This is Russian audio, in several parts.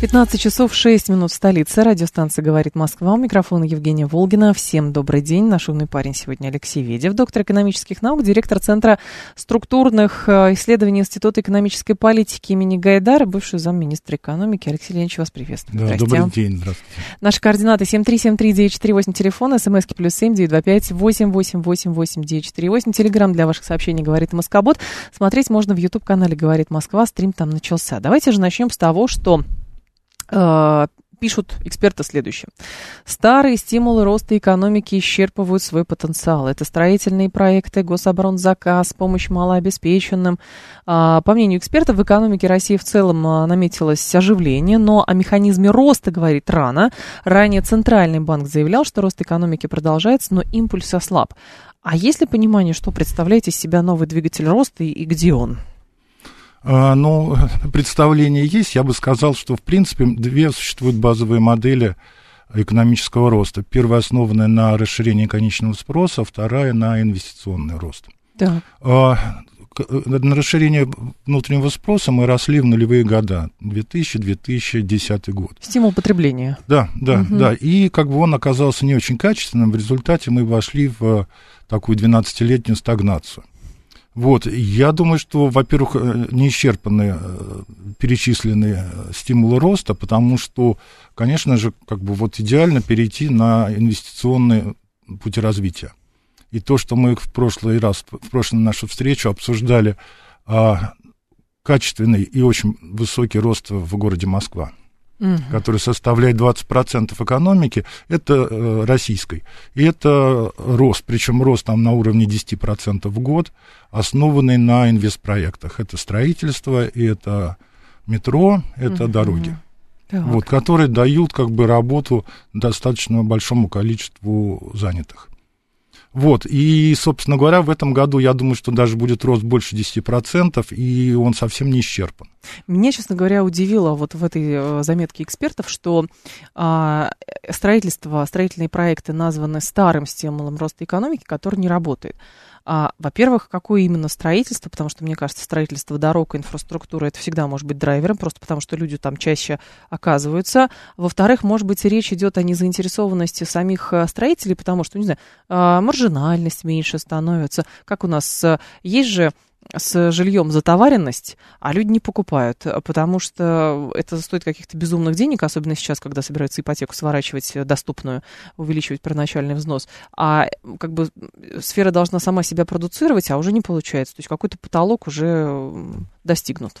15 часов 6 минут в столице. Радиостанция «Говорит Москва». У микрофона Евгения Волгина. Всем добрый день. Наш умный парень сегодня Алексей Ведев, доктор экономических наук, директор Центра структурных э, исследований Института экономической политики имени Гайдара, бывший замминистра экономики. Алексей Леонидович, вас приветствую. Да, добрый день. Здравствуйте. Наши координаты 7373948, телефон, смски плюс 7 925 888 948. Телеграмм для ваших сообщений «Говорит Москобот». Смотреть можно в YouTube-канале «Говорит Москва». Стрим там начался. Давайте же начнем с того, что пишут эксперты следующее. Старые стимулы роста экономики исчерпывают свой потенциал. Это строительные проекты, гособоронзаказ, помощь малообеспеченным. А, по мнению экспертов, в экономике России в целом а, наметилось оживление, но о механизме роста говорит рано. Ранее Центральный банк заявлял, что рост экономики продолжается, но импульс ослаб. А есть ли понимание, что представляет из себя новый двигатель роста и, и где он? А, ну, представление есть. Я бы сказал, что, в принципе, две существуют базовые модели экономического роста. Первая основанная на расширении конечного спроса, вторая на инвестиционный рост. Да. На расширение внутреннего спроса мы росли в нулевые года, 2000-2010 год. Стимул потребления. Да, да, угу. да. И как бы он оказался не очень качественным, в результате мы вошли в такую 12-летнюю стагнацию. Вот, я думаю, что, во-первых, э, не исчерпаны э, перечисленные э, стимулы роста, потому что, конечно же, как бы вот идеально перейти на инвестиционные пути развития. И то, что мы в прошлый раз, в прошлую нашу встречу обсуждали, а, качественный и очень высокий рост в городе Москва угу. который составляет 20% экономики, это э, российской. И это рост, причем рост там на уровне 10% в год, основанный на инвестпроектах. Это строительство, и это метро, это угу. дороги. Так. Вот, которые дают как бы работу достаточно большому количеству занятых. Вот, и, собственно говоря, в этом году, я думаю, что даже будет рост больше 10%, и он совсем не исчерпан. Меня, честно говоря, удивило вот в этой э, заметке экспертов, что а, строительство, строительные проекты названы старым стимулом роста экономики, который не работает. А, во-первых, какое именно строительство, потому что, мне кажется, строительство дорог, инфраструктуры, это всегда может быть драйвером, просто потому что люди там чаще оказываются. Во-вторых, может быть, речь идет о незаинтересованности самих э, строителей, потому что, не знаю, а, маржинальность меньше становится. Как у нас э, есть же с жильем затоваренность, а люди не покупают, потому что это стоит каких-то безумных денег, особенно сейчас, когда собираются ипотеку сворачивать доступную, увеличивать первоначальный взнос. А как бы сфера должна сама себя продуцировать, а уже не получается. То есть какой-то потолок уже достигнут.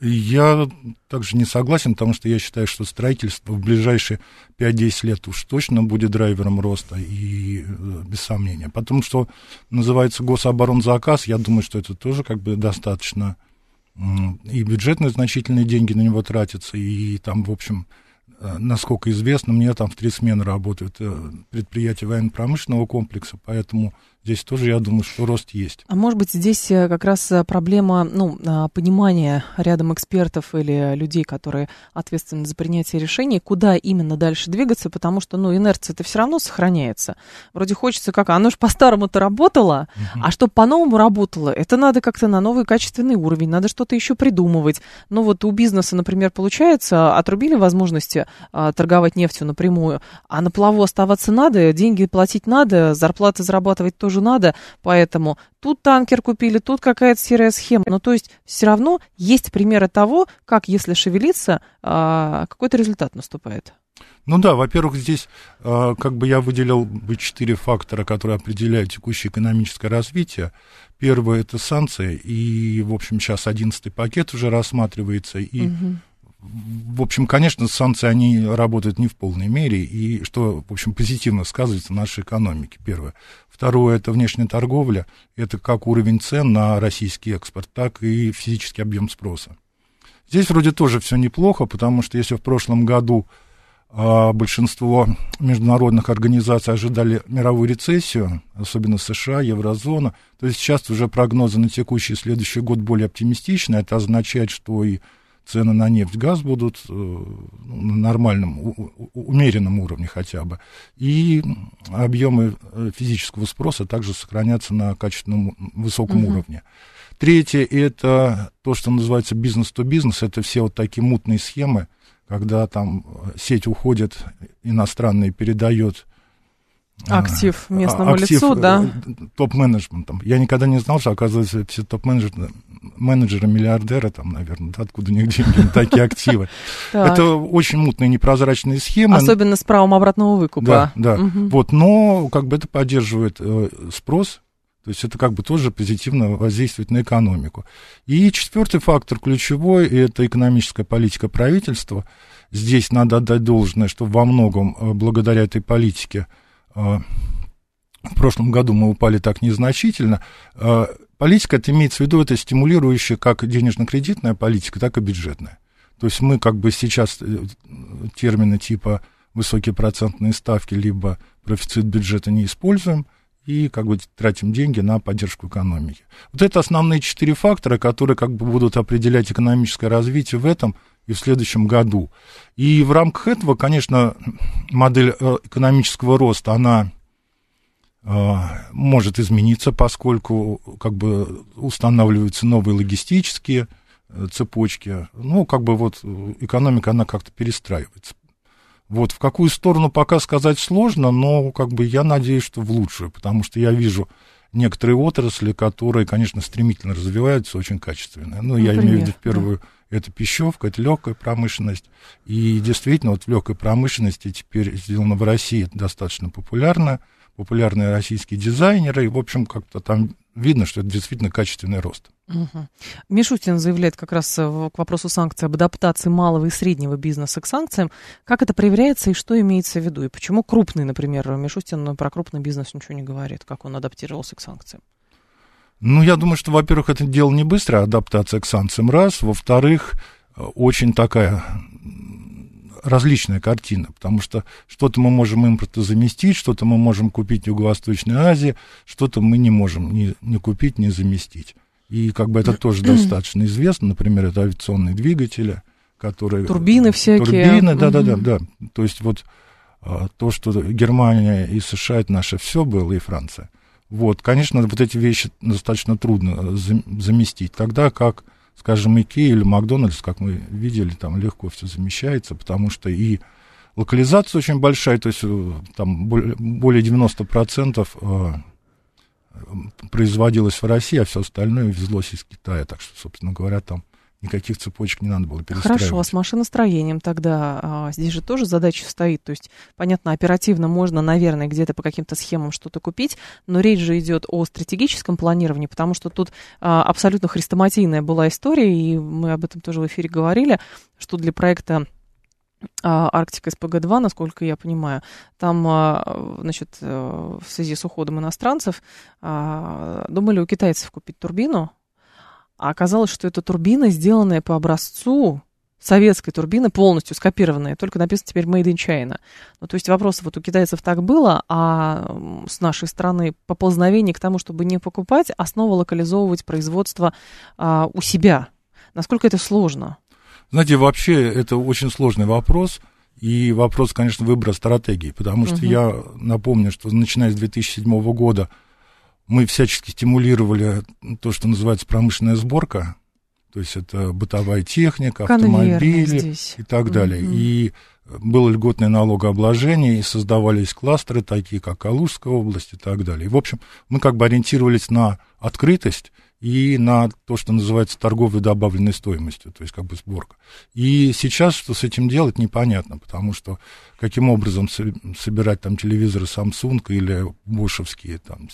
Я также не согласен, потому что я считаю, что строительство в ближайшие 5-10 лет уж точно будет драйвером роста, и э, без сомнения. Потому что называется гособоронзаказ, я думаю, что это тоже как бы достаточно, и бюджетные значительные деньги на него тратятся, и там, в общем, Э, насколько известно, мне там в три смены работают э, предприятия военно-промышленного комплекса, поэтому здесь тоже, я думаю, что рост есть. А может быть, здесь э, как раз проблема ну, а, понимания рядом экспертов или людей, которые ответственны за принятие решений, куда именно дальше двигаться, потому что, ну, инерция-то все равно сохраняется. Вроде хочется как, оно же по-старому-то работало, угу. а чтобы по-новому работало, это надо как-то на новый качественный уровень, надо что-то еще придумывать. Ну, вот у бизнеса, например, получается, отрубили возможности а, торговать нефтью напрямую, а на плаву оставаться надо, деньги платить надо, зарплаты зарабатывать тоже надо, поэтому тут танкер купили, тут какая-то серая схема. Ну, то есть все равно есть примеры того, как, если шевелиться, а, какой-то результат наступает. Ну да, во-первых, здесь э, как бы я выделил бы четыре фактора, которые определяют текущее экономическое развитие. Первое это санкции, и, в общем, сейчас одиннадцатый пакет уже рассматривается, и угу в общем, конечно, санкции, они работают не в полной мере, и что, в общем, позитивно сказывается на нашей экономике, первое. Второе, это внешняя торговля, это как уровень цен на российский экспорт, так и физический объем спроса. Здесь вроде тоже все неплохо, потому что если в прошлом году а большинство международных организаций ожидали мировую рецессию, особенно США, еврозона. То есть сейчас уже прогнозы на текущий и следующий год более оптимистичны. Это означает, что и цены на нефть, газ будут э, на нормальном, умеренном уровне хотя бы. И объемы э, физического спроса также сохранятся на качественном высоком угу. уровне. Третье – это то, что называется бизнес-то-бизнес. Это все вот такие мутные схемы, когда там сеть уходит иностранная передает а, актив местному актив, лицу, да? Э, топ-менеджментом. Я никогда не знал, что, оказывается, все топ-менеджеры, менеджеры, миллиардеры, там, наверное, да, откуда у них деньги на такие активы. Это очень мутные, непрозрачные схемы. Особенно с правом обратного выкупа. Да, да. Вот, но как бы это поддерживает э, спрос, то есть это как бы тоже позитивно воздействует на экономику. И четвертый фактор ключевой – это экономическая политика правительства. Здесь надо отдать должное, что во многом э, благодаря этой политике э, в прошлом году мы упали так незначительно. Э, политика, это имеется в виду, это стимулирующая как денежно-кредитная политика, так и бюджетная. То есть мы как бы сейчас термины типа высокие процентные ставки, либо профицит бюджета не используем – и как бы тратим деньги на поддержку экономики. Вот это основные четыре фактора, которые как бы будут определять экономическое развитие в этом и в следующем году. И в рамках этого, конечно, модель э, экономического роста, она э, может измениться, поскольку как бы устанавливаются новые логистические э, цепочки. Ну, как бы вот экономика, она как-то перестраивается. Вот, в какую сторону пока сказать сложно, но как бы я надеюсь, что в лучшую, потому что я вижу некоторые отрасли, которые, конечно, стремительно развиваются, очень качественные. Ну, Например, я имею в виду в первую, да. это пищевка, это легкая промышленность. И действительно, вот в легкой промышленности теперь сделано в России достаточно популярно, популярные российские дизайнеры, и, в общем, как-то там видно, что это действительно качественный рост. Угу. Мишустин заявляет как раз э, к вопросу санкций об адаптации малого и среднего бизнеса к санкциям. Как это проверяется и что имеется в виду? И почему крупный, например, Мишустин про крупный бизнес ничего не говорит, как он адаптировался к санкциям? Ну, я думаю, что, во-первых, это дело не быстрая адаптация к санкциям, раз. Во-вторых, э, очень такая различная картина, потому что что-то мы можем импортозаместить, что-то мы можем купить в Юго-Восточной Азии, что-то мы не можем ни, ни купить, ни заместить. И как бы это тоже достаточно известно, например, это авиационные двигатели, которые... Турбины всякие. Турбины, да-да-да, да. То есть вот а, то, что Германия и США, это наше все было, и Франция. Вот, конечно, вот эти вещи достаточно трудно заместить. Тогда как, скажем, Икея или Макдональдс, как мы видели, там легко все замещается, потому что и локализация очень большая, то есть э, там более 90% производилось в России, а все остальное везлось из Китая. Так что, собственно говоря, там никаких цепочек не надо было перестраивать. Хорошо, а с машиностроением тогда а, здесь же тоже задача стоит. То есть, понятно, оперативно можно, наверное, где-то по каким-то схемам что-то купить, но речь же идет о стратегическом планировании, потому что тут а, абсолютно хрестоматийная была история, и мы об этом тоже в эфире говорили, что для проекта а, Арктика СПГ-2, насколько я понимаю, там, а, значит, э, в связи с уходом иностранцев а, думали у китайцев купить турбину, а оказалось, что эта турбина, сделанная по образцу советской турбины, полностью скопированная, только написано теперь Made in China. Ну, то есть вопрос, вот у китайцев так было, а с нашей стороны поползновение к тому, чтобы не покупать, а снова локализовывать производство а, у себя. Насколько это сложно? Знаете, вообще это очень сложный вопрос. И вопрос, конечно, выбора стратегии, потому что угу. я напомню, что начиная с 2007 года мы всячески стимулировали то, что называется промышленная сборка, то есть это бытовая техника, автомобили и так далее. Угу. И было льготное налогообложение, и создавались кластеры, такие как Калужская область и так далее. И, в общем, мы как бы ориентировались на открытость и на то, что называется торговой добавленной стоимостью, то есть как бы сборка. И сейчас что с этим делать, непонятно, потому что каким образом собирать там телевизоры Samsung или бошевские там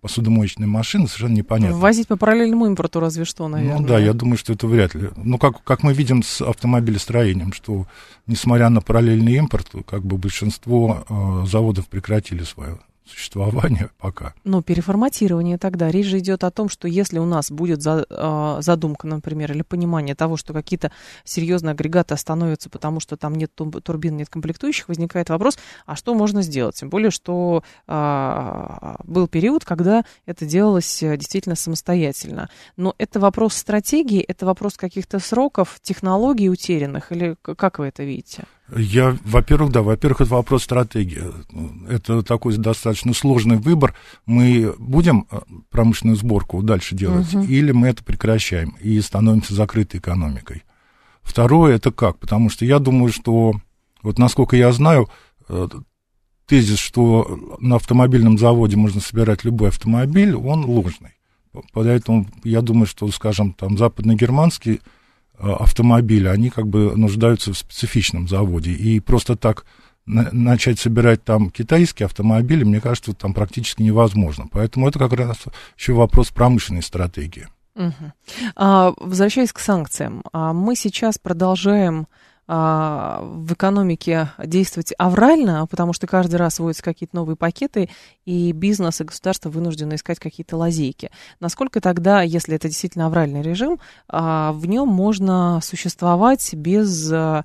посудомоечные машины, совершенно непонятно. Возить по параллельному импорту разве что, наверное. Ну да, я думаю, что это вряд ли. Ну, как, как мы видим с автомобилестроением, что несмотря на параллельный импорт, как бы большинство э, заводов прекратили свое существования пока. Ну, переформатирование тогда. Речь же идет о том, что если у нас будет за, э, задумка, например, или понимание того, что какие-то серьезные агрегаты остановятся, потому что там нет турбин, нет комплектующих, возникает вопрос, а что можно сделать? Тем более, что э, был период, когда это делалось э, действительно самостоятельно. Но это вопрос стратегии, это вопрос каких-то сроков, технологий утерянных, или как вы это видите? Я, во-первых, да, во-первых, это вопрос стратегии. Это такой достаточно сложный выбор. Мы будем э, промышленную сборку дальше делать, угу. или мы это прекращаем и становимся закрытой экономикой. Второе, это как? Потому что я думаю, что, вот насколько я знаю, э, тезис, что на автомобильном заводе можно собирать любой автомобиль, он ложный. Поэтому я думаю, что, скажем, там западногерманский Э, автомобили, они как бы нуждаются в специфичном заводе. И просто так на, начать собирать там китайские автомобили, мне кажется, там практически невозможно. Поэтому это как раз еще вопрос промышленной стратегии. Угу. А, возвращаясь к санкциям, а мы сейчас продолжаем а, в экономике действовать аврально, потому что каждый раз вводятся какие-то новые пакеты, и бизнес и государство вынуждены искать какие-то лазейки. Насколько тогда, если это действительно авральный режим, а, в нем можно существовать без а,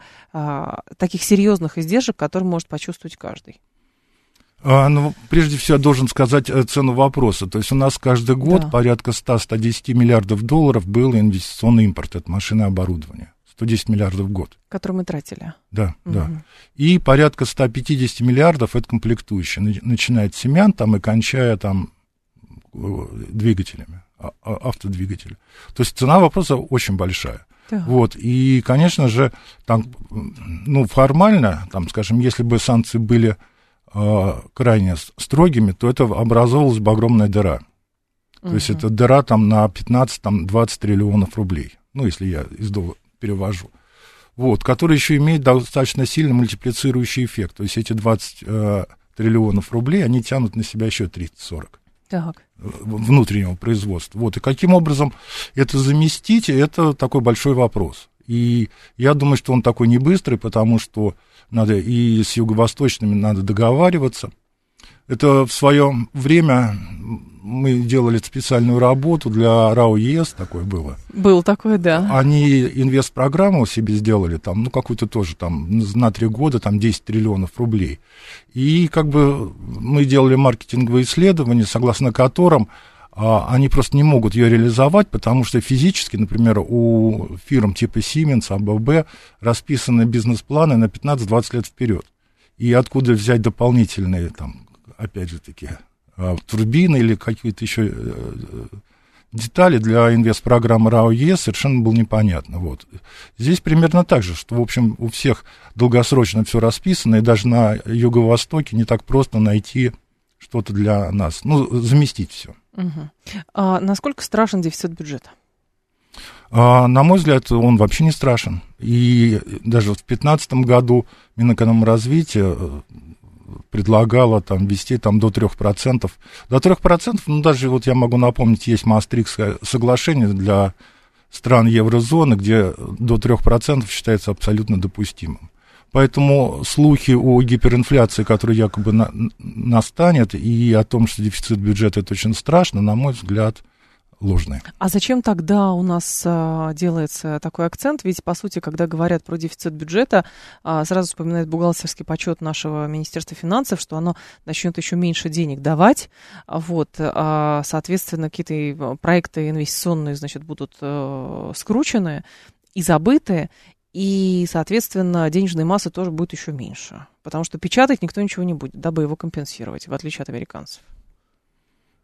таких серьезных издержек, которые может почувствовать каждый? А, ну, прежде всего, я должен сказать э, цену вопроса. То есть у нас каждый год да. порядка 100-110 миллиардов долларов был инвестиционный импорт от машины и оборудования. 110 миллиардов в год. Которые мы тратили. Да, угу. да. И порядка 150 миллиардов это комплектующие, начиная от семян там и кончая там э, двигателями, а, а, автодвигателями. То есть цена вопроса очень большая. Да. Вот, и, конечно же, там, ну, формально, там, скажем, если бы санкции были э, крайне строгими, то это образовалась бы огромная дыра. То угу. есть это дыра там на 15-20 триллионов рублей. Ну, если я из перевожу. Вот, который еще имеет достаточно сильный мультиплицирующий эффект. То есть эти 20 э, триллионов рублей, они тянут на себя еще 30-40 так. внутреннего производства. Вот, и каким образом это заместить, это такой большой вопрос. И я думаю, что он такой не быстрый, потому что надо и с юго-восточными надо договариваться. Это в свое время мы делали специальную работу для РАО ЕС, такое было. Был такое, да. Они инвест-программу себе сделали, там, ну, какую-то тоже, там, на три года, там, 10 триллионов рублей. И, как бы, мы делали маркетинговые исследования, согласно которым а, они просто не могут ее реализовать, потому что физически, например, у фирм типа Siemens, АББ расписаны бизнес-планы на 15-20 лет вперед. И откуда взять дополнительные, там, опять же таки, турбины или какие-то еще э, детали для инвестпрограммы РАО ЕС совершенно было непонятно. Вот. Здесь примерно так же, что, в общем, у всех долгосрочно все расписано, и даже на Юго-Востоке не так просто найти что-то для нас, ну, заместить все. Угу. А насколько страшен дефицит бюджета? А, на мой взгляд, он вообще не страшен. И даже в 2015 году Минэкономразвития э, предлагала там ввести там до 3%. До 3%, ну, даже вот я могу напомнить, есть Маастрикское соглашение для стран еврозоны, где до 3% считается абсолютно допустимым. Поэтому слухи о гиперинфляции, которая якобы на, настанет, и о том, что дефицит бюджета это очень страшно, на мой взгляд, ложные. А зачем тогда у нас а, делается такой акцент? Ведь, по сути, когда говорят про дефицит бюджета, а, сразу вспоминает бухгалтерский подсчет нашего Министерства финансов, что оно начнет еще меньше денег давать. Вот, а, соответственно, какие-то проекты инвестиционные, значит, будут а, скручены и забыты. И, соответственно, денежной массы тоже будет еще меньше. Потому что печатать никто ничего не будет, дабы его компенсировать, в отличие от американцев.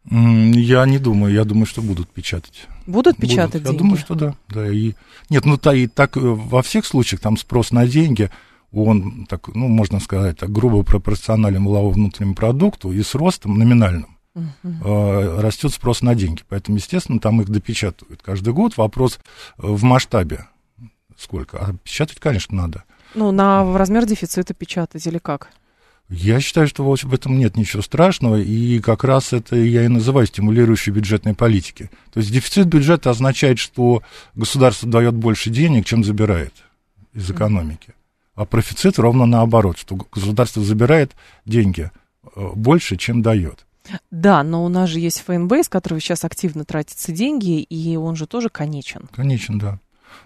Я не думаю, я думаю, что будут печатать. Будут печатать будут. деньги? Я думаю, что да. да и... Нет, ну та, и так э, во всех случаях там спрос на деньги, он, так, ну, можно сказать, так грубо пропорционален валовому внутреннему продукту и с ростом номинальным. Uh-huh. Растет спрос на деньги. Поэтому, естественно, там их допечатывают каждый год. Вопрос э, в масштабе сколько. А печатать, конечно, надо. Ну, на размер дефицита печатать или как? Я считаю, что в этом нет ничего страшного, и как раз это я и называю стимулирующей бюджетной политики. То есть дефицит бюджета означает, что государство дает больше денег, чем забирает из экономики. А профицит ровно наоборот, что государство забирает деньги, больше, чем дает. Да, но у нас же есть ФНБ, из которого сейчас активно тратятся деньги, и он же тоже конечен. Конечен, да.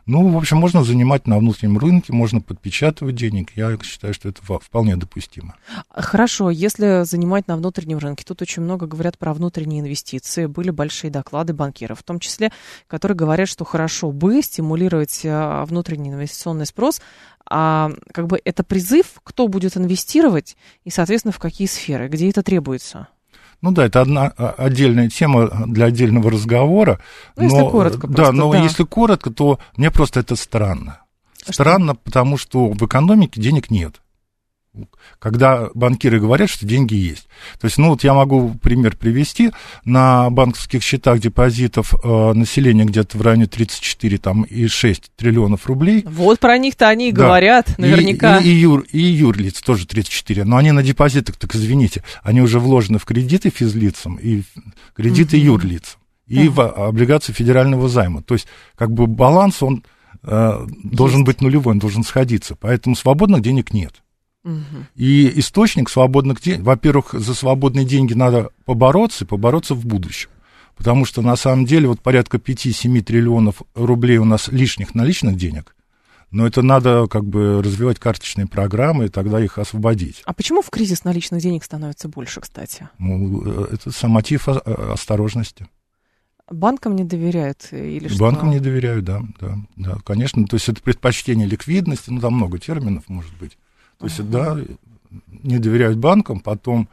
Ну, в общем, можно занимать на внутреннем рынке, можно подпечатывать денег. Я считаю, что это вполне допустимо. Хорошо, если занимать на внутреннем рынке, тут очень много говорят про внутренние инвестиции. Были большие доклады банкиров, в том числе, которые говорят, что хорошо бы стимулировать а, внутренний инвестиционный спрос, а как бы это призыв, кто будет инвестировать и, соответственно, в какие сферы, где это требуется. Ну да, это одна а, отдельная тема для отдельного разговора. Ну, но, если коротко. Да, но да. если коротко, то мне просто это странно. А странно, что? потому что в экономике денег нет когда банкиры говорят, что деньги есть. То есть, ну вот я могу пример привести. На банковских счетах депозитов э, населения где-то в районе 34 там, и 6 триллионов рублей. Вот про них-то они и да. говорят, наверняка. И, и, и, юр, и юрлиц тоже 34. Но они на депозитах, так извините, они уже вложены в кредиты физлицам и кредиты угу. юрлицам. И угу. в облигации федерального займа. То есть, как бы баланс, он э, должен быть нулевой, он должен сходиться. Поэтому свободных денег нет. И источник свободных денег, во-первых, за свободные деньги надо побороться и побороться в будущем. Потому что на самом деле вот порядка 5-7 триллионов рублей у нас лишних наличных денег. Но это надо как бы развивать карточные программы и тогда их освободить. А почему в кризис наличных денег становится больше, кстати? Ну, это сам мотив осторожности. Банкам не доверяют или что? Банкам не доверяют, да, да, да, конечно. То есть это предпочтение ликвидности, ну там много терминов может быть. То есть, да, не доверяют банкам, потом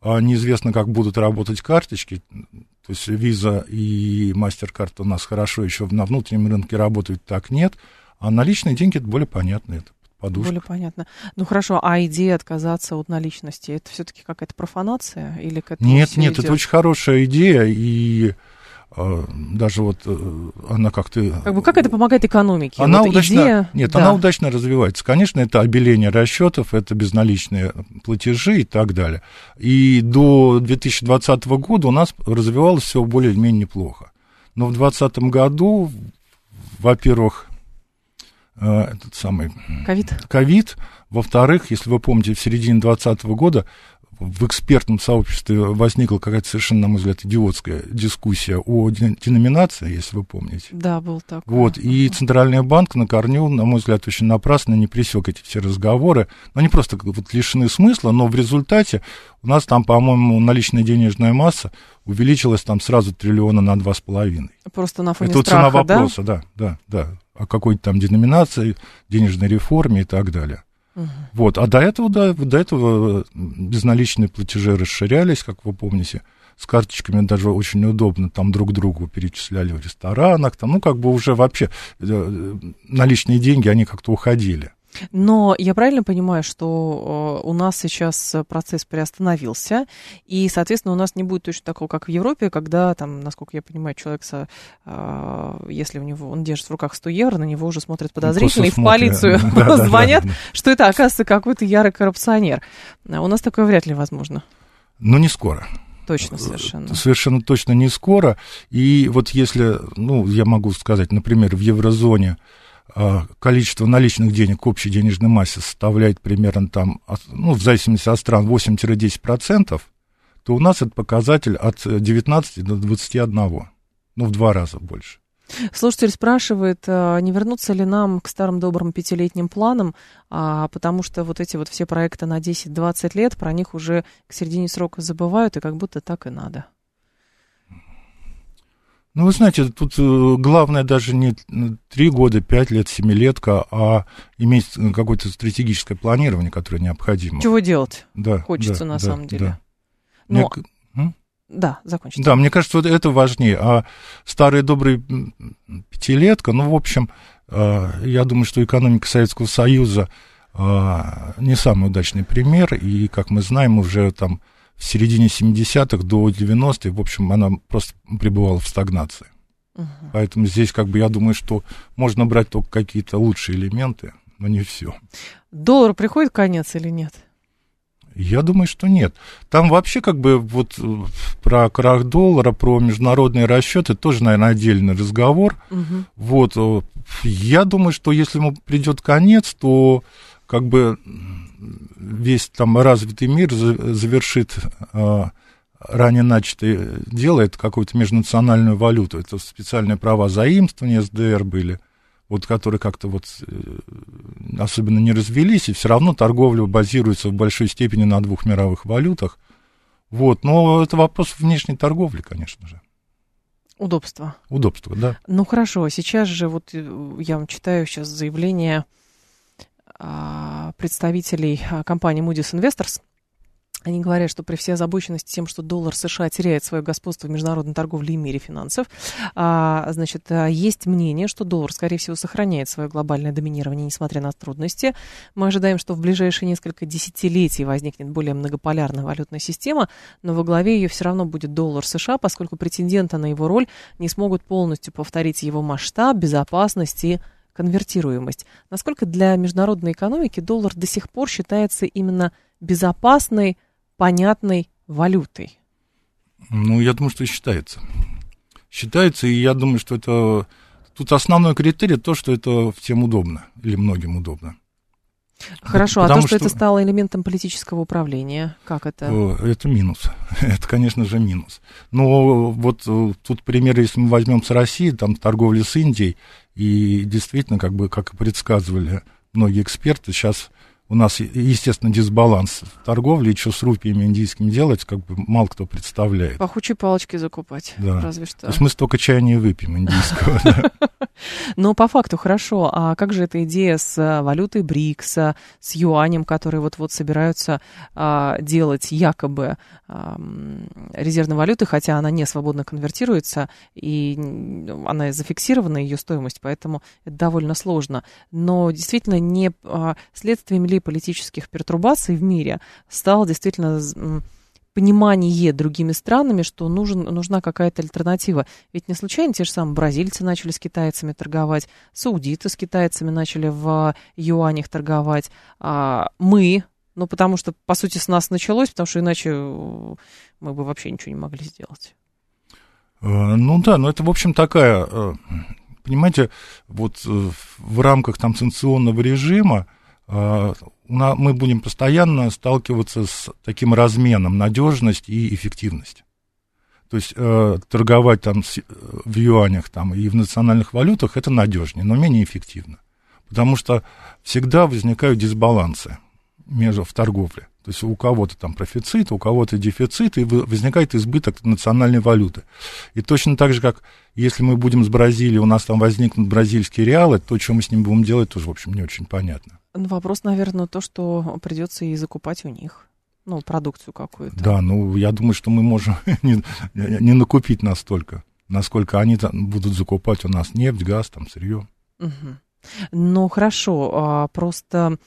а, неизвестно, как будут работать карточки. То есть Visa и MasterCard у нас хорошо еще на внутреннем рынке работают, так нет. А наличные деньги это более понятно, это подушка. Более понятно. Ну хорошо, а идея отказаться от наличности, это все-таки какая-то профанация или к этому Нет, нет, идет? это очень хорошая идея, и даже вот э, она как-то... Как бы как это помогает экономике? Она вот удачно, идея... Нет, да. она удачно развивается. Конечно, это обеление расчетов, это безналичные платежи и так далее. И до 2020 года у нас развивалось все более-менее неплохо. Но в 2020 году, во-первых, э, этот самый... Ковид. Ковид. Во-вторых, если вы помните, в середине 2020 года в экспертном сообществе возникла какая-то совершенно, на мой взгляд, идиотская дискуссия о деноминации, если вы помните. Да, был такой. Вот, и Центральный банк на корню, на мой взгляд, очень напрасно не пресек эти все разговоры. Но они просто вот лишены смысла, но в результате у нас там, по-моему, наличная денежная масса увеличилась там сразу триллиона на два с половиной. Просто на фоне Это страха, цена вопроса, да, да, да, о какой-то там деноминации, денежной реформе и так далее. Угу. Вот. А до этого, да, до этого безналичные платежи расширялись, как вы помните. С карточками даже очень удобно, там друг другу перечисляли в ресторанах, там, ну, как бы уже вообще э, наличные деньги, они как-то уходили. Но я правильно понимаю, что э, у нас сейчас процесс приостановился, и, соответственно, у нас не будет точно такого, как в Европе, когда, там, насколько я понимаю, человек, э, если у него он держит в руках 100 евро, на него уже смотрят подозрительно, и в полицию звонят, что это, оказывается, какой-то ярый коррупционер. А у нас такое вряд ли возможно. Ну, не скоро. Точно, совершенно. Совершенно точно не скоро. И вот если, ну, я могу сказать, например, в еврозоне а, количество наличных денег к общей денежной массе составляет примерно там, ну, в зависимости от стран, 8-10%, то у нас этот показатель от 19 до 21, ну, в два раза больше. Слушатель спрашивает, а, не вернуться ли нам к старым добрым пятилетним планам, а, потому что вот эти вот все проекты на 10-20 лет, про них уже к середине срока забывают, и как будто так и надо. Ну, вы знаете, тут э, главное даже не три года, пять лет, семилетка, а иметь какое-то стратегическое планирование, которое необходимо. Чего делать? Да. Хочется да, на да, самом деле. Да. Но... Мне... Да, закончите. Да, мне кажется, вот это важнее. А старая добрая пятилетка, ну, в общем, э, я думаю, что экономика Советского Союза э, не самый удачный пример, и, как мы знаем, уже там в середине 70-х до 90-х, в общем, она просто пребывала в стагнации. Угу. Поэтому здесь, как бы, я думаю, что можно брать только какие-то лучшие элементы, но не все. Доллар приходит конец или нет? Я думаю, что нет. Там вообще как бы вот э, про крах доллара, про международные расчеты тоже, наверное, отдельный разговор. Угу. Вот, э, я думаю, что если ему придет конец, то как бы весь там развитый мир завершит э, ранее начатое дело, это какую-то межнациональную валюту, это специальные права заимствования СДР были, вот которые как-то вот э, особенно не развелись, и все равно торговля базируется в большой степени на двух мировых валютах. Вот, но это вопрос внешней торговли, конечно же. Удобство. Удобство, да. Ну хорошо, сейчас же вот э, я вам читаю сейчас заявление а, представителей а, компании Moody's Investors – они говорят, что при всей озабоченности тем, что доллар США теряет свое господство в международной торговле и мире финансов, а, значит, а, есть мнение, что доллар, скорее всего, сохраняет свое глобальное доминирование, несмотря на трудности. Мы ожидаем, что в ближайшие несколько десятилетий возникнет более многополярная валютная система, но во главе ее все равно будет доллар США, поскольку претенденты на его роль не смогут полностью повторить его масштаб, безопасность и конвертируемость. Насколько для международной экономики доллар до сих пор считается именно безопасной, понятной валютой? Ну, я думаю, что считается. Считается, и я думаю, что это... Тут основной критерий то, что это всем удобно, или многим удобно. Хорошо, Потому а то, что, что это стало элементом политического управления, как это? Это минус. Это, конечно же, минус. Но вот э, тут пример, если мы возьмем с Россией, там торговля с Индией, и действительно, как бы, как и предсказывали многие эксперты, сейчас у нас, естественно, дисбаланс в торговле, и что с рупиями индийскими делать, как бы мало кто представляет. Пахучие палочки закупать, да. разве что. То есть мы столько чая не выпьем индийского. Но по факту хорошо. А как же эта идея с а, валютой БРИКСа, с юанем, которые вот-вот собираются а, делать якобы резервной валюты, хотя она не свободно конвертируется, и она зафиксирована, ее стоимость, поэтому это довольно сложно. Но действительно не а, следствием ли политических пертурбаций в мире стало действительно понимание другими странами, что нужен, нужна какая-то альтернатива. Ведь не случайно те же самые бразильцы начали с китайцами торговать, саудиты с китайцами начали в юанях торговать, а мы, ну, потому что, по сути, с нас началось, потому что иначе мы бы вообще ничего не могли сделать. Э, ну да, но это, в общем, такая, э, понимаете, вот э, в рамках там санкционного режима мы будем постоянно сталкиваться с таким разменом надежность и эффективность. То есть э, торговать там с, в юанях там, и в национальных валютах это надежнее, но менее эффективно. Потому что всегда возникают дисбалансы между, в торговле. То есть у кого-то там профицит, у кого-то дефицит, и возникает избыток национальной валюты. И точно так же, как если мы будем с Бразилией, у нас там возникнут бразильские реалы, то, что мы с ним будем делать, тоже, в общем, не очень понятно. Ну, вопрос, наверное, то, что придется и закупать у них. Ну, продукцию какую-то. Да, ну, я думаю, что мы можем не, не накупить настолько, насколько они будут закупать у нас нефть, газ, там, сырье. Угу. Ну, хорошо, а, просто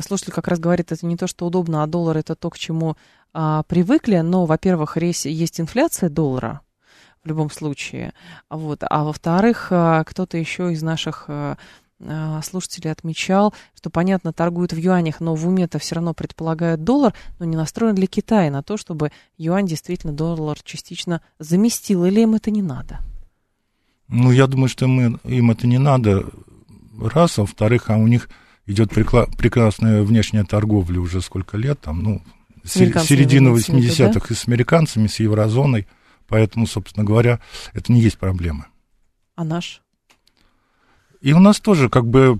слушатель как раз говорит, это не то, что удобно, а доллар это то, к чему а, привыкли. Но, во-первых, есть инфляция доллара в любом случае. Вот. А во-вторых, а, кто-то еще из наших а, а, слушателей отмечал, что, понятно, торгуют в юанях, но в уме-то все равно предполагают доллар, но не настроен для Китая на то, чтобы юань действительно доллар частично заместил, или им это не надо? Ну, я думаю, что мы, им это не надо, раз, а во-вторых, а у них идет прекрасная внешняя торговля уже сколько лет, там, ну, середина 80-х да? и с американцами, с еврозоной, поэтому, собственно говоря, это не есть проблема. А наш? И у нас тоже как бы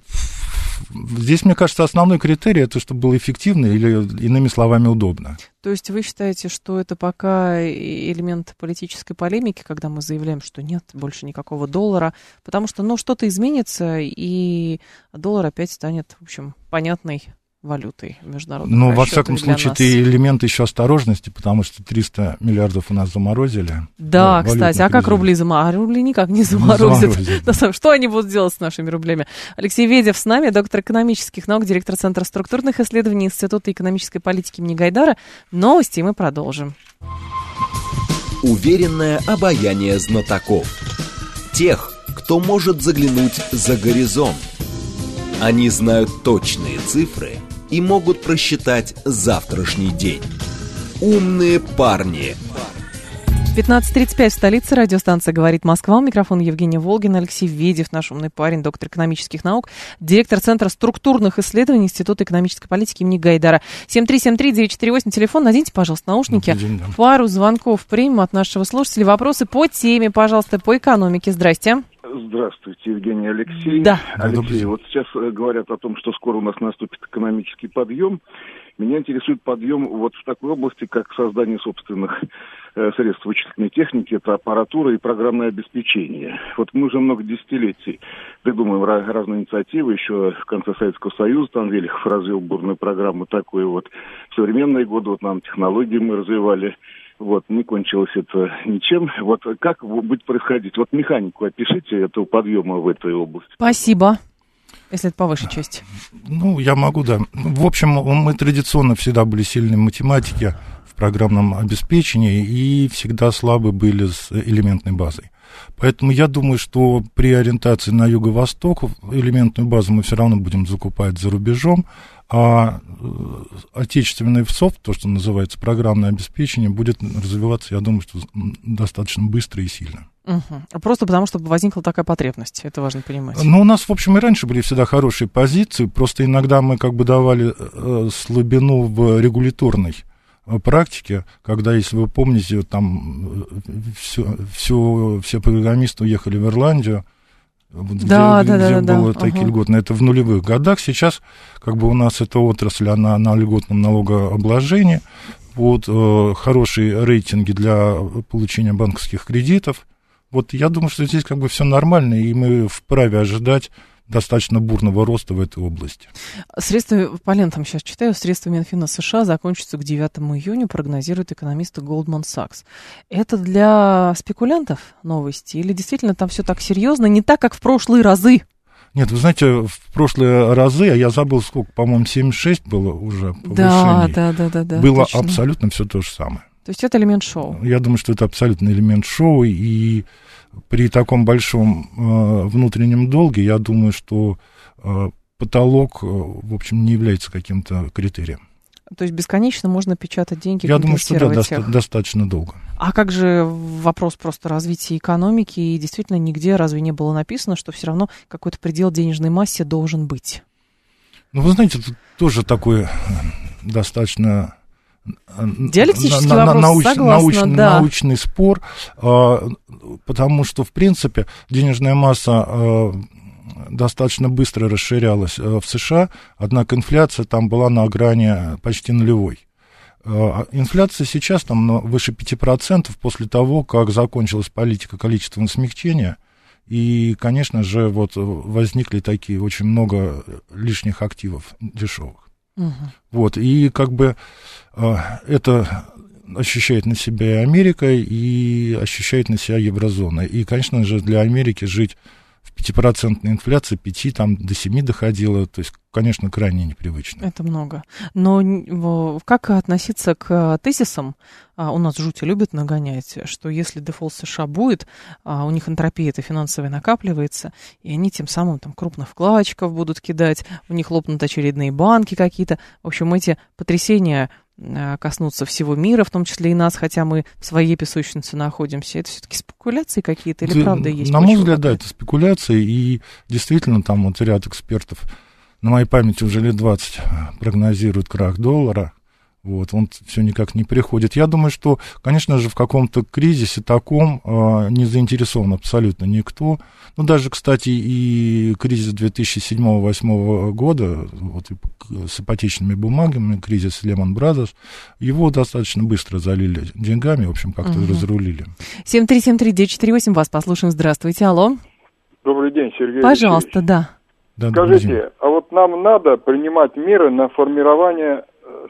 здесь, мне кажется, основной критерий это чтобы было эффективно или, иными словами, удобно. То есть вы считаете, что это пока элемент политической полемики, когда мы заявляем, что нет больше никакого доллара, потому что, ну, что-то изменится, и доллар опять станет, в общем, понятной валютой международной. Ну, во всяком случае, это элемент еще осторожности, потому что 300 миллиардов у нас заморозили. Да, кстати, а как рубли заморозили? А рубли никак не заморозят. Не Что они будут делать с нашими рублями? Алексей Ведев с нами, доктор экономических наук, директор Центра структурных исследований Института экономической политики имени Гайдара. Новости мы продолжим. Уверенное обаяние знатоков. Тех, кто может заглянуть за горизонт. Они знают точные цифры – и могут просчитать завтрашний день. Умные парни. 15.35 в столице. Радиостанция «Говорит Москва». У микрофона Евгения Волгина, Алексей Ведев, наш умный парень, доктор экономических наук, директор Центра структурных исследований Института экономической политики имени Гайдара. 7373948, телефон. Наденьте, пожалуйста, наушники. День, да. Пару звонков примем от нашего слушателя. Вопросы по теме, пожалуйста, по экономике. Здрасте. Здравствуйте, Евгений Алексей. Да. Алексей, вот сейчас э, говорят о том, что скоро у нас наступит экономический подъем. Меня интересует подъем вот в такой области, как создание собственных э, средств вычислительной техники, это аппаратура и программное обеспечение. Вот мы уже много десятилетий придумываем разные инициативы, еще в конце Советского Союза там Велихов развил бурную программу такую вот. В современные годы вот нам технологии мы развивали, вот, не кончилось это ничем. Вот как будет происходить? Вот механику опишите этого подъема в этой области. Спасибо если это по вашей части? Ну, я могу, да. В общем, мы традиционно всегда были сильны в математике, в программном обеспечении и всегда слабы были с элементной базой. Поэтому я думаю, что при ориентации на юго-восток элементную базу мы все равно будем закупать за рубежом, а э, отечественный софт, то, что называется программное обеспечение, будет развиваться, я думаю, что достаточно быстро и сильно. Угу. Просто потому, что возникла такая потребность, это важно понимать. Ну, у нас, в общем, и раньше были всегда хорошие позиции, просто иногда мы как бы давали э, слабину в регуляторной э, практике, когда, если вы помните, там все, э, все, все программисты уехали в Ирландию, вот да, где, да, где да, было да, такие ага. льготные. Это в нулевых годах. Сейчас как бы у нас эта отрасль, она на льготном налогообложении. Вот, э, хорошие рейтинги для получения банковских кредитов. Вот я думаю, что здесь как бы все нормально, и мы вправе ожидать достаточно бурного роста в этой области. Средства, по лентам сейчас читаю, средства Минфина США закончатся к 9 июня, прогнозируют экономисты Goldman Sachs. Это для спекулянтов новости или действительно там все так серьезно, не так, как в прошлые разы? Нет, вы знаете, в прошлые разы, а я забыл сколько, по-моему, 76 было уже повышений. Да, да, да, да, да. Было точно. абсолютно все то же самое. То есть это элемент шоу? Я думаю, что это абсолютно элемент шоу, и при таком большом э, внутреннем долге, я думаю, что э, потолок, э, в общем, не является каким-то критерием. То есть бесконечно можно печатать деньги, Я думаю, что да, доста- достаточно долго. А как же вопрос просто развития экономики? И действительно, нигде разве не было написано, что все равно какой-то предел денежной массе должен быть? Ну, вы знаете, это тоже такой достаточно Диалектический на, вопрос, науч, согласна, научный, да. научный спор, а, потому что, в принципе, денежная масса а, достаточно быстро расширялась а, в США, однако инфляция там была на грани почти нулевой. Инфляция сейчас там выше 5% после того, как закончилась политика количественного смягчения, и, конечно же, вот возникли такие очень много лишних активов дешевых. Угу. Вот, и как бы э, это ощущает на себя и Америка, и ощущает на себя еврозона. И, конечно же, для Америки жить в 5% инфляции, 5 там, до 7 доходило, то есть, конечно, крайне непривычно. Это много. Но как относиться к тезисам, а, у нас жути любят нагонять, что если дефолт США будет, а, у них энтропия это финансовая накапливается, и они тем самым там крупных вкладчиков будут кидать, у них лопнут очередные банки какие-то. В общем, эти потрясения а, коснуться всего мира, в том числе и нас, хотя мы в своей песочнице находимся. Это все-таки спекуляции какие-то или правда есть? На мой взгляд, да, это спекуляции, и действительно там вот ряд экспертов, на моей памяти уже лет 20 прогнозируют крах доллара, вот, он все никак не приходит. Я думаю, что, конечно же, в каком-то кризисе таком э, не заинтересован абсолютно никто. Ну, даже, кстати, и кризис 2007-2008 года, вот, с ипотечными бумагами, кризис Lehman Brothers, его достаточно быстро залили деньгами, в общем, как-то угу. разрулили. 7373948, вас послушаем. Здравствуйте, алло. Добрый день, Сергей Пожалуйста, Алексеевич. да. Скажите, а вот нам надо принимать меры на формирование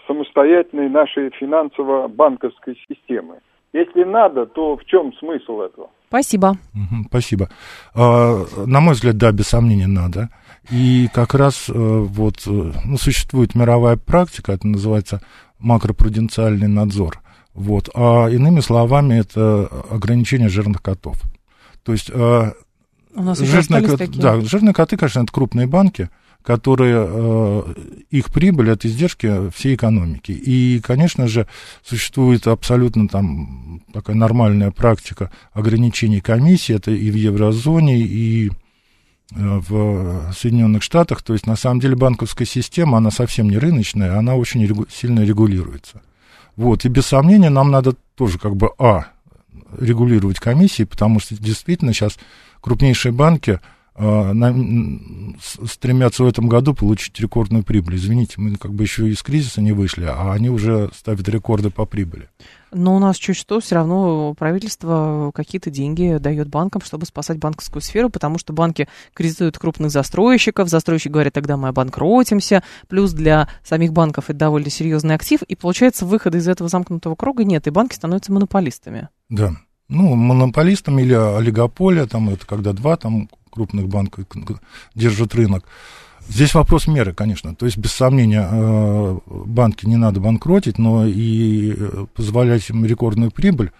самостоятельной нашей финансово-банковской системы. Если надо, то в чем смысл этого? Спасибо. Угу, спасибо. А, на мой взгляд, да, без сомнения надо. И как раз э, вот э, ну, существует мировая практика, это называется макропруденциальный надзор. Вот. А иными словами, это ограничение жирных котов. То есть э, у нас жирные, кот, да, жирные коты, конечно, это крупные банки, которые э, их прибыль это издержки всей экономики. И, конечно же, существует абсолютно там такая нормальная практика ограничений комиссии, это и в еврозоне, и э, в Соединенных Штатах. То есть, на самом деле, банковская система, она совсем не рыночная, она очень регу- сильно регулируется. Вот, и без сомнения нам надо тоже как бы, а, регулировать комиссии, потому что действительно сейчас крупнейшие банки стремятся в этом году получить рекордную прибыль. Извините, мы как бы еще из кризиса не вышли, а они уже ставят рекорды по прибыли. Но у нас чуть что, все равно правительство какие-то деньги дает банкам, чтобы спасать банковскую сферу, потому что банки кредитуют крупных застройщиков, застройщики говорят, тогда мы обанкротимся, плюс для самих банков это довольно серьезный актив, и получается выхода из этого замкнутого круга нет, и банки становятся монополистами. Да, ну, монополистом или олигополия, там это когда два там крупных банков держат рынок. Здесь вопрос меры, конечно. То есть, без сомнения, э, банки не надо банкротить, но и э, позволять им рекордную прибыль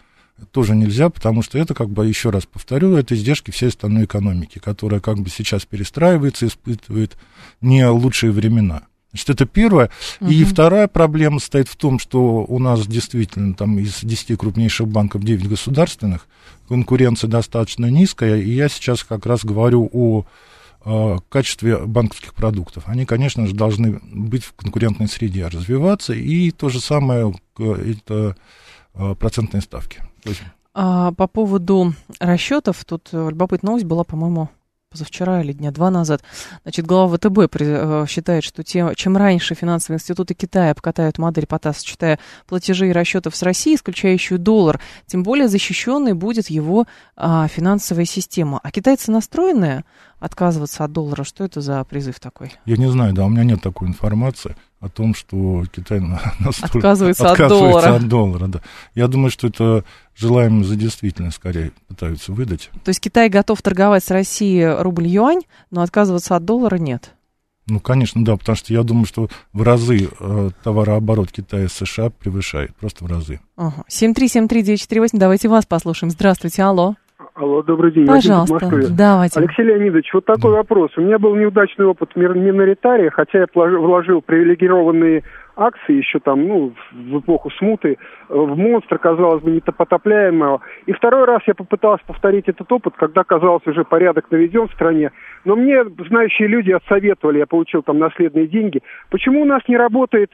тоже нельзя, потому что это, как бы, еще раз повторю, это издержки всей остальной экономики, которая как бы сейчас перестраивается, испытывает не лучшие времена. Значит, это первое. Угу. И вторая проблема стоит в том, что у нас действительно там из 10 крупнейших банков 9 государственных, конкуренция достаточно низкая, и я сейчас как раз говорю о э, качестве банковских продуктов. Они, конечно же, должны быть в конкурентной среде, развиваться, и то же самое это э, процентные ставки. А, по поводу расчетов, тут любопытная новость была, по-моему, позавчера или дня два назад, значит, глава ВТБ э, считает, что тем, чем раньше финансовые институты Китая покатают модель ПОТА, сочетая платежи и расчетов с Россией, исключающую доллар, тем более защищенной будет его а, финансовая система. А китайцы настроены отказываться от доллара? Что это за призыв такой? Я не знаю, да, у меня нет такой информации о том, что Китай отказывается, отказывается от доллара. От доллара да. Я думаю, что это желаемое за действительно скорее пытаются выдать. То есть Китай готов торговать с Россией рубль-юань, но отказываться от доллара нет? Ну, конечно, да, потому что я думаю, что в разы э, товарооборот Китая с США превышает, просто в разы. Ага. 7373948, давайте вас послушаем. Здравствуйте, алло. Алло, добрый день. Пожалуйста, давайте. Алексей Леонидович, вот такой вопрос. У меня был неудачный опыт миноритария, хотя я вложил привилегированные акции еще там, ну, в эпоху смуты, в монстр, казалось бы, непотопляемого. И второй раз я попытался повторить этот опыт, когда, казалось, уже порядок наведен в стране. Но мне знающие люди отсоветовали, я получил там наследные деньги. Почему у нас не работает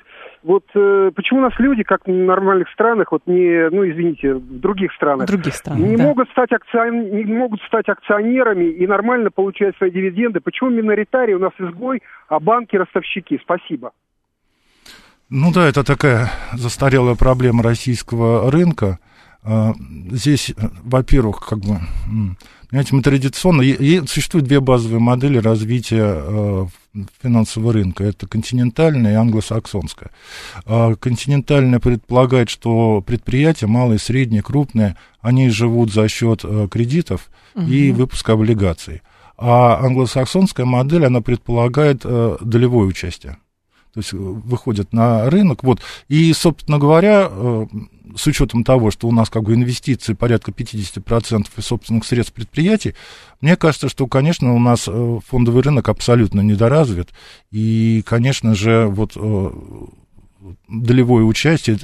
вот э, почему у нас люди, как в нормальных странах, вот не, ну извините, в других странах, других странах не да. могут стать акцион, не могут стать акционерами и нормально получать свои дивиденды? Почему миноритарии у нас изгой, а банки ростовщики? Спасибо. Ну да, это такая застарелая проблема российского рынка. А, здесь, во-первых, как бы, понимаете, мы традиционно, существуют две базовые модели развития а, финансового рынка. Это континентальная и англосаксонская. А, континентальная предполагает, что предприятия, малые, средние, крупные, они живут за счет кредитов угу. и выпуска облигаций. А англосаксонская модель, она предполагает долевое участие то есть э, выходят на рынок. Вот. И, собственно говоря, э, с учетом того, что у нас как бы инвестиции порядка 50% из собственных средств предприятий, мне кажется, что, конечно, у нас э, фондовый рынок абсолютно недоразвит. И, конечно же, вот долевое участие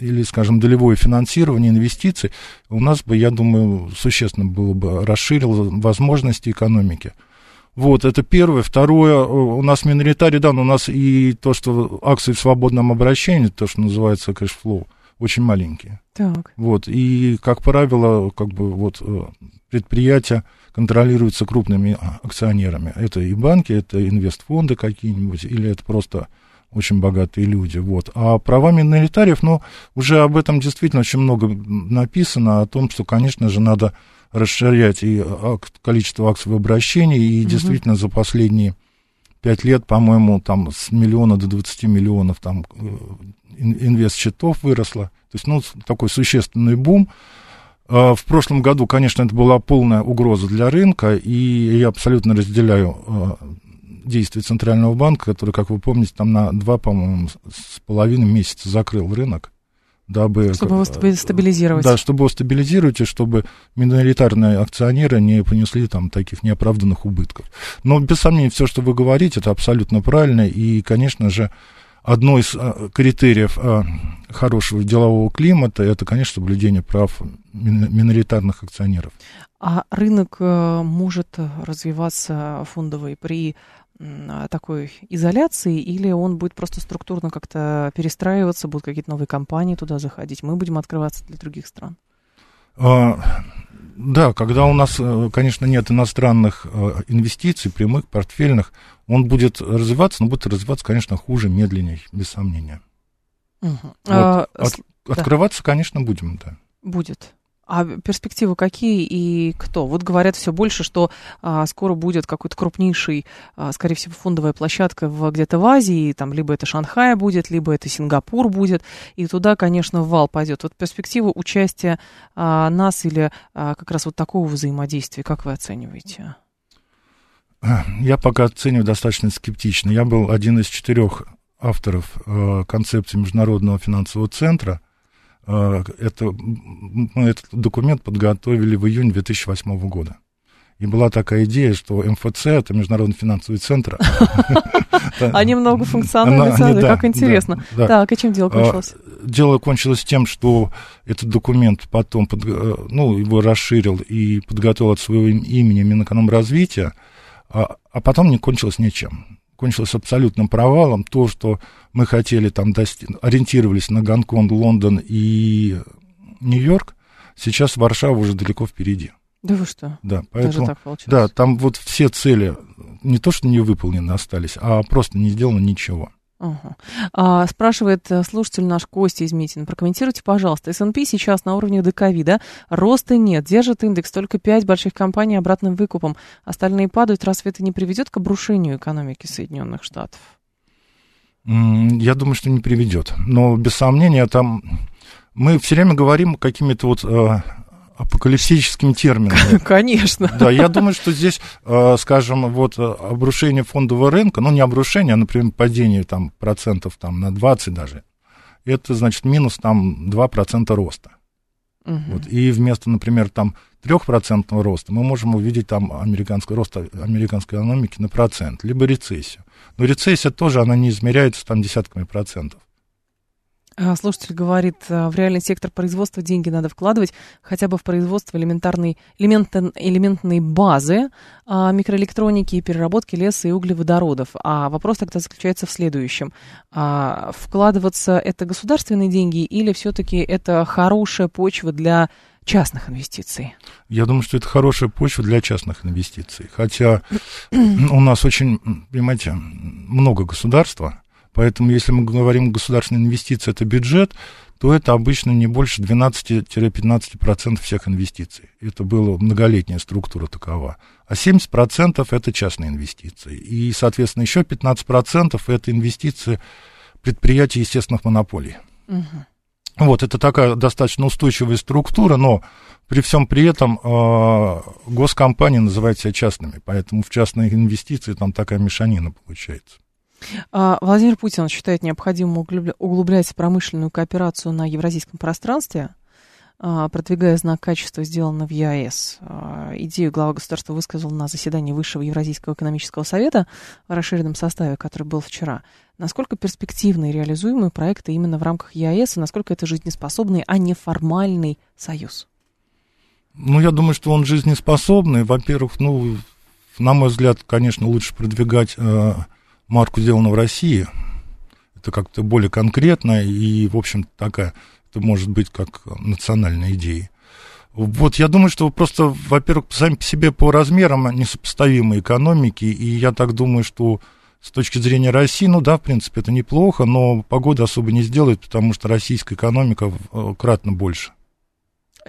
или, скажем, долевое финансирование инвестиций у нас бы, я думаю, существенно было бы расширило возможности экономики. Вот, это первое. Второе, у нас миноритарий, да, но у нас и то, что акции в свободном обращении, то, что называется cash flow, очень маленькие. Так. Вот, и, как правило, как бы вот э, предприятия контролируются крупными акционерами. Это и банки, это инвестфонды какие-нибудь, или это просто очень богатые люди, вот. А права миноритариев, ну, уже об этом действительно очень много написано, о том, что, конечно же, надо расширять и количество акций обращений, и угу. действительно за последние пять лет, по-моему, там с миллиона до 20 миллионов там э, инвест-счетов выросло. То есть, ну, такой существенный бум. А, в прошлом году, конечно, это была полная угроза для рынка, и я абсолютно разделяю а, действия Центрального банка, который, как вы помните, там на два, по-моему, с половиной месяца закрыл рынок. Дабы... Чтобы его стабилизировать. Да, чтобы его стабилизировать, и чтобы миноритарные акционеры не понесли там таких неоправданных убытков. Но, без сомнения, все, что вы говорите, это абсолютно правильно, и, конечно же, одно из а, критериев а, хорошего делового климата это, конечно, соблюдение прав миноритарных акционеров. А рынок э, может развиваться фондовый при такой изоляции, или он будет просто структурно как-то перестраиваться, будут какие-то новые компании туда заходить, мы будем открываться для других стран? А, да, когда у нас, э, конечно, нет иностранных э, инвестиций, прямых, портфельных, он будет развиваться, но будет развиваться, конечно, хуже, медленнее, без сомнения. Угу. Вот. А, От, да. Открываться, конечно, будем, да. Будет. А перспективы какие и кто? Вот говорят все больше, что а, скоро будет какой-то крупнейший, а, скорее всего, фондовая площадка в, где-то в Азии, там либо это Шанхай будет, либо это Сингапур будет, и туда, конечно, вал пойдет. Вот перспективу участия а, нас или а, как раз вот такого взаимодействия, как вы оцениваете? Я пока оцениваю достаточно скептично. Я был один из четырех авторов э, концепции Международного финансового центра – это, мы этот документ подготовили в июне 2008 года. И была такая идея, что МФЦ это Международный финансовый центр. Они многофункциональные центры, как интересно. Так, и чем дело а, кончилось? Дело кончилось тем, что этот документ потом, э, ну, его расширил и подготовил от своего имени Минэкономразвития, а, а потом не кончилось ничем кончилось абсолютным провалом. То, что мы хотели там достиг... ориентировались на Гонконг, Лондон и Нью-Йорк, сейчас Варшава уже далеко впереди. Да вы что? Да, поэтому, Даже так получилось. да, там вот все цели не то, что не выполнены остались, а просто не сделано ничего. Угу. А, спрашивает э, слушатель наш Костя из Митина. Прокомментируйте, пожалуйста. S&P сейчас на уровне до ковида. Роста нет. Держит индекс только 5 больших компаний обратным выкупом. Остальные падают. Разве это не приведет к обрушению экономики Соединенных Штатов? Я думаю, что не приведет. Но без сомнения там... Мы все время говорим какими-то вот апокалиптическими терминами. Конечно. Да, я думаю, что здесь, э, скажем, вот э, обрушение фондового рынка, ну не обрушение, а, например, падение там процентов там на 20 даже, это значит минус там 2% роста. Угу. Вот, и вместо, например, там 3% роста мы можем увидеть там американский рост американской экономики на процент, либо рецессию. Но рецессия тоже, она не измеряется там десятками процентов. А, слушатель говорит, э, в реальный сектор производства деньги надо вкладывать хотя бы в производство элементарной, элементен, элементной базы а, микроэлектроники и переработки леса и углеводородов. А вопрос тогда заключается в следующем. А, вкладываться это государственные деньги или все-таки это хорошая почва для частных инвестиций? Я думаю, что это хорошая почва для частных инвестиций. Хотя у нас очень, понимаете, много государства, Поэтому, если мы говорим государственные инвестиции, это бюджет, то это обычно не больше 12-15% всех инвестиций. Это была многолетняя структура такова. А 70% это частные инвестиции. И, соответственно, еще 15% это инвестиции предприятий естественных монополий. Угу. Вот, это такая достаточно устойчивая структура, но при всем при этом э, госкомпании называют себя частными, поэтому в частные инвестиции там такая мешанина получается. А, Владимир Путин считает необходимым углублять промышленную кооперацию на евразийском пространстве, а, продвигая знак качества, сделанного в ЕАЭС. А, идею глава государства высказал на заседании Высшего Евразийского экономического совета в расширенном составе, который был вчера. Насколько перспективны и реализуемые проекты именно в рамках ЕАЭС, и насколько это жизнеспособный, а не формальный союз? Ну, я думаю, что он жизнеспособный. Во-первых, ну, на мой взгляд, конечно, лучше продвигать э, марку сделано в России. Это как-то более конкретно и, в общем, такая, это может быть как национальная идея. Вот, я думаю, что просто, во-первых, сами по себе по размерам несопоставимые экономики, и я так думаю, что с точки зрения России, ну да, в принципе, это неплохо, но погода особо не сделает, потому что российская экономика кратно больше.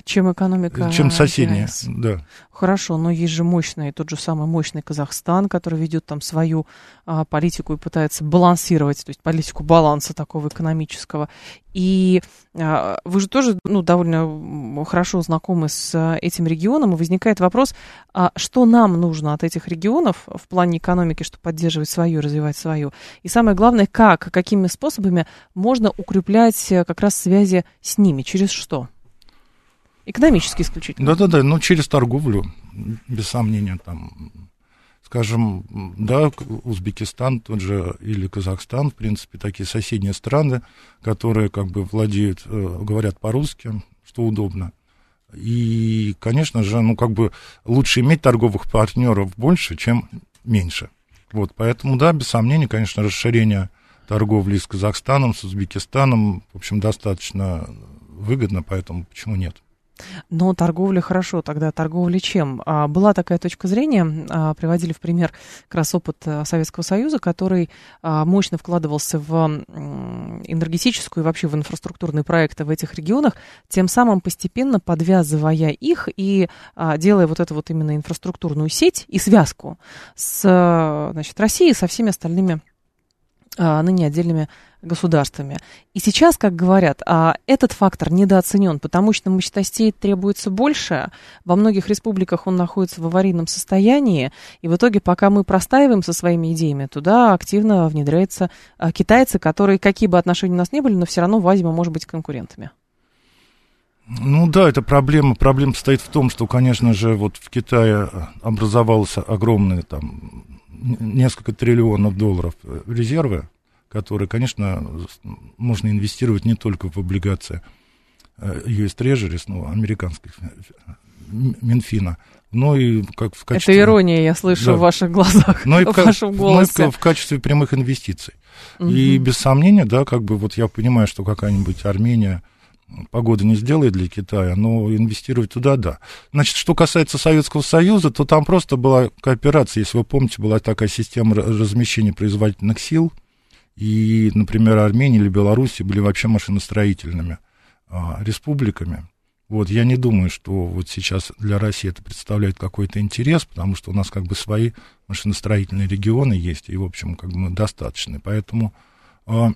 Чем экономика Чем соседние, ЕС. да. Хорошо, но есть же мощный, тот же самый мощный Казахстан, который ведет там свою а, политику и пытается балансировать, то есть политику баланса такого экономического. И а, вы же тоже ну, довольно хорошо знакомы с а, этим регионом, и возникает вопрос, а что нам нужно от этих регионов в плане экономики, чтобы поддерживать свою, развивать свою? И самое главное, как, какими способами можно укреплять э, как раз связи с ними, через что? Экономически исключительно. Да-да-да, ну через торговлю, без сомнения, там, скажем, да, Узбекистан тот же или Казахстан, в принципе, такие соседние страны, которые как бы владеют, э, говорят по-русски, что удобно. И, конечно же, ну, как бы лучше иметь торговых партнеров больше, чем меньше. Вот, поэтому, да, без сомнения, конечно, расширение торговли с Казахстаном, с Узбекистаном, в общем, достаточно выгодно, поэтому почему нет? Но торговля хорошо, тогда торговля чем? А, была такая точка зрения, а, приводили в пример как раз опыт а, Советского Союза, который а, мощно вкладывался в энергетическую и вообще в инфраструктурные проекты в этих регионах, тем самым постепенно подвязывая их и делая вот эту вот именно инфраструктурную сеть и связку с а, значит, Россией, со всеми остальными ныне отдельными государствами. И сейчас, как говорят, а, этот фактор недооценен, потому что мощностей требуется больше. Во многих республиках он находится в аварийном состоянии, и в итоге, пока мы простаиваем со своими идеями, туда активно внедряются а, китайцы, которые, какие бы отношения у нас не были, но все равно в Азии мы можем быть конкурентами. Ну да, это проблема. Проблема состоит в том, что, конечно же, вот в Китае образовалось огромное там несколько триллионов долларов резервы, которые, конечно, можно инвестировать не только в облигации US Treasuries, ну, американских Минфина, но и как в качестве... Это ирония, я слышу да. в ваших глазах, но и в вашем голосе. Но и в, в качестве прямых инвестиций. Угу. И без сомнения, да, как бы вот я понимаю, что какая-нибудь Армения погода не сделает для Китая, но инвестировать туда, да. Значит, что касается Советского Союза, то там просто была кооперация, если вы помните, была такая система размещения производительных сил, и, например, Армения или Беларусь были вообще машиностроительными а, республиками. Вот, я не думаю, что вот сейчас для России это представляет какой-то интерес, потому что у нас как бы свои машиностроительные регионы есть, и, в общем, как бы мы достаточны. Поэтому, э,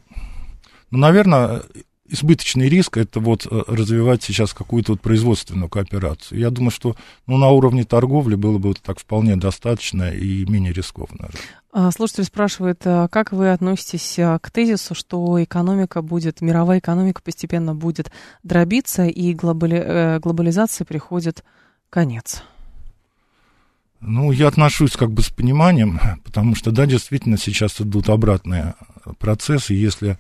ну, наверное, избыточный риск это вот э, развивать сейчас какую-то вот производственную кооперацию. Я думаю, что ну, на уровне торговли было бы вот так вполне достаточно и менее рискованно. А, слушатель спрашивает, а как вы относитесь а, к тезису, что экономика будет, мировая экономика постепенно будет дробиться и глобали, э, глобализации приходит конец? Ну, я отношусь как бы с пониманием, потому что, да, действительно, сейчас идут обратные процессы. Если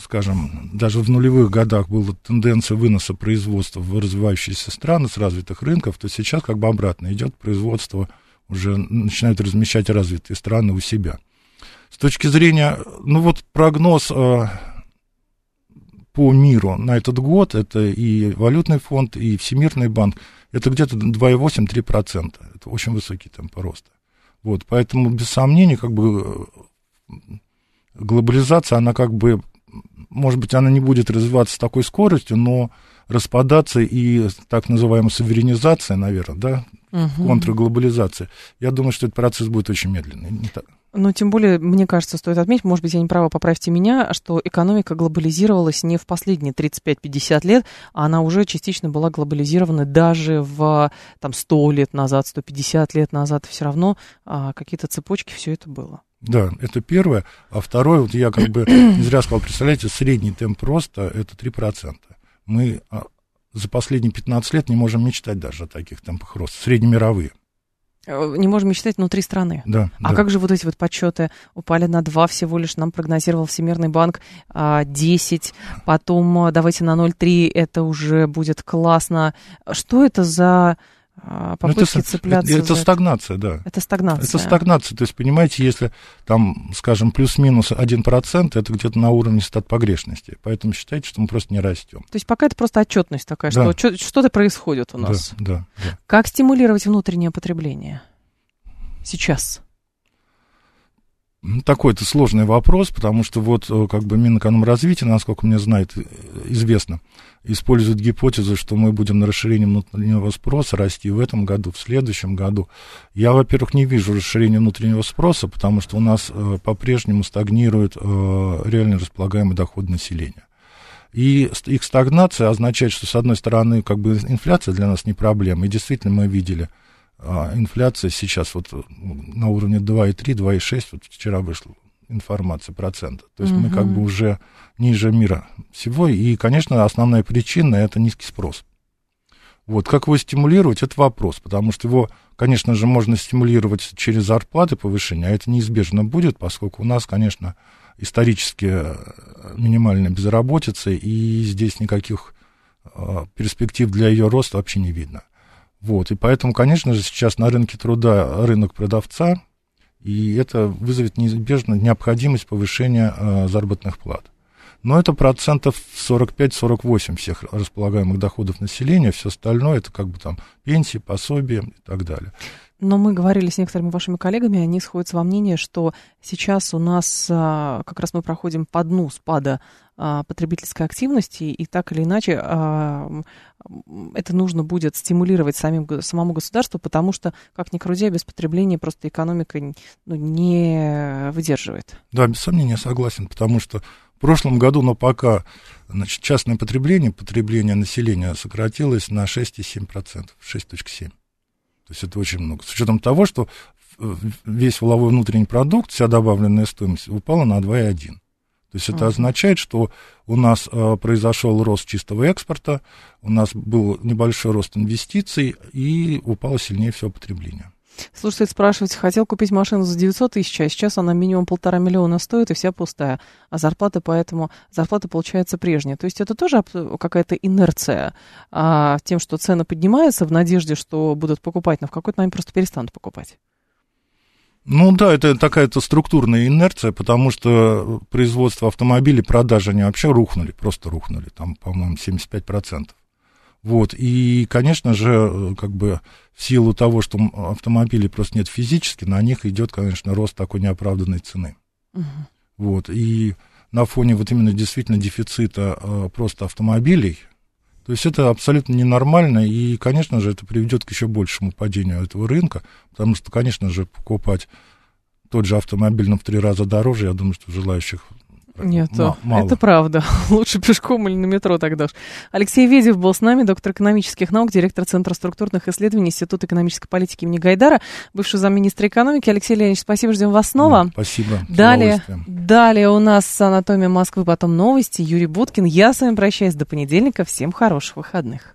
скажем, даже в нулевых годах была тенденция выноса производства в развивающиеся страны с развитых рынков, то сейчас как бы обратно идет производство, уже начинают размещать развитые страны у себя. С точки зрения, ну вот прогноз э, по миру на этот год, это и валютный фонд, и Всемирный банк, это где-то 2,8-3%. Это очень высокий темп роста. Вот, поэтому, без сомнений, как бы глобализация, она как бы, может быть, она не будет развиваться с такой скоростью, но распадаться и так называемая суверенизация, наверное, да, угу. контрглобализация, я думаю, что этот процесс будет очень медленный. Ну, тем более, мне кажется, стоит отметить, может быть, я не права, поправьте меня, что экономика глобализировалась не в последние 35-50 лет, а она уже частично была глобализирована даже в там, 100 лет назад, 150 лет назад. Все равно а, какие-то цепочки, все это было. Да, это первое. А второе, вот я как бы не зря сказал, представляете, средний темп роста это 3%. Мы а, за последние 15 лет не можем мечтать даже о таких темпах роста, среднемировые. Э, не можем мечтать внутри страны. Да, а да. как же вот эти вот подсчеты упали на 2 всего лишь, нам прогнозировал Всемирный банк 10, а, потом а, давайте на 0,3, это уже будет классно. Что это за попытки это, цепляться. Это, это стагнация, да. Это стагнация. Это стагнация. То есть, понимаете, если там, скажем, плюс-минус 1%, это где-то на уровне стат погрешности. Поэтому считайте, что мы просто не растем. То есть пока это просто отчетность такая, да. что что-то происходит у нас. Да, да, да. Как стимулировать внутреннее потребление? Сейчас. Такой-то сложный вопрос, потому что вот э, как бы Минэкономразвития, насколько мне знает, э, известно, использует гипотезу, что мы будем на расширении внутреннего спроса расти в этом году, в следующем году. Я, во-первых, не вижу расширения внутреннего спроса, потому что у нас э, по-прежнему стагнирует э, реально располагаемый доход населения. И их стагнация означает, что, с одной стороны, как бы инфляция для нас не проблема, и действительно мы видели – а инфляция сейчас вот на уровне 2,3, 2,6, вот вчера вышла информация процента. То есть угу. мы как бы уже ниже мира всего. И, конечно, основная причина это низкий спрос. Вот, как его стимулировать, это вопрос, потому что его, конечно же, можно стимулировать через зарплаты повышения, а это неизбежно будет, поскольку у нас, конечно, исторически э, минимальная безработица, и здесь никаких э, перспектив для ее роста вообще не видно. Вот, и поэтому, конечно же, сейчас на рынке труда рынок продавца, и это вызовет неизбежно необходимость повышения э, заработных плат. Но это процентов 45-48 всех располагаемых доходов населения, все остальное это как бы там пенсии, пособия и так далее. Но мы говорили с некоторыми вашими коллегами, они сходятся во мнении, что сейчас у нас а, как раз мы проходим по дну спада потребительской активности, и так или иначе а, это нужно будет стимулировать самим, самому государству, потому что, как ни крути, без потребления просто экономика ну, не выдерживает. Да, без сомнения, согласен, потому что в прошлом году, но пока значит, частное потребление, потребление населения сократилось на 6,7%, 6,7%. То есть это очень много. С учетом того, что весь воловой внутренний продукт, вся добавленная стоимость упала на 2,1. То есть это означает, что у нас э, произошел рост чистого экспорта, у нас был небольшой рост инвестиций и упало сильнее всего потребление. Слушайте, спрашиваете, хотел купить машину за 900 тысяч, а сейчас она минимум полтора миллиона стоит и вся пустая, а зарплата поэтому, зарплата получается прежняя. То есть это тоже какая-то инерция а, тем, что цены поднимаются в надежде, что будут покупать, но в какой-то момент просто перестанут покупать. Ну да, это такая-то структурная инерция, потому что производство автомобилей, продажи, они вообще рухнули, просто рухнули, там, по-моему, 75%. Вот, и, конечно же, как бы в силу того, что автомобилей просто нет физически, на них идет, конечно, рост такой неоправданной цены. Угу. Вот, и на фоне вот именно действительно дефицита э, просто автомобилей, то есть это абсолютно ненормально, и, конечно же, это приведет к еще большему падению этого рынка, потому что, конечно же, покупать тот же автомобиль, но в три раза дороже, я думаю, что желающих нет, мало. это правда. Лучше пешком или на метро тогда ж. Алексей Ведев был с нами, доктор экономических наук, директор Центра структурных исследований Института экономической политики имени Гайдара, бывший замминистра экономики. Алексей Леонидович, спасибо, ждем вас снова. Да, спасибо. Далее, далее у нас «Анатомия Москвы», потом новости. Юрий Буткин. Я с вами прощаюсь до понедельника. Всем хороших выходных.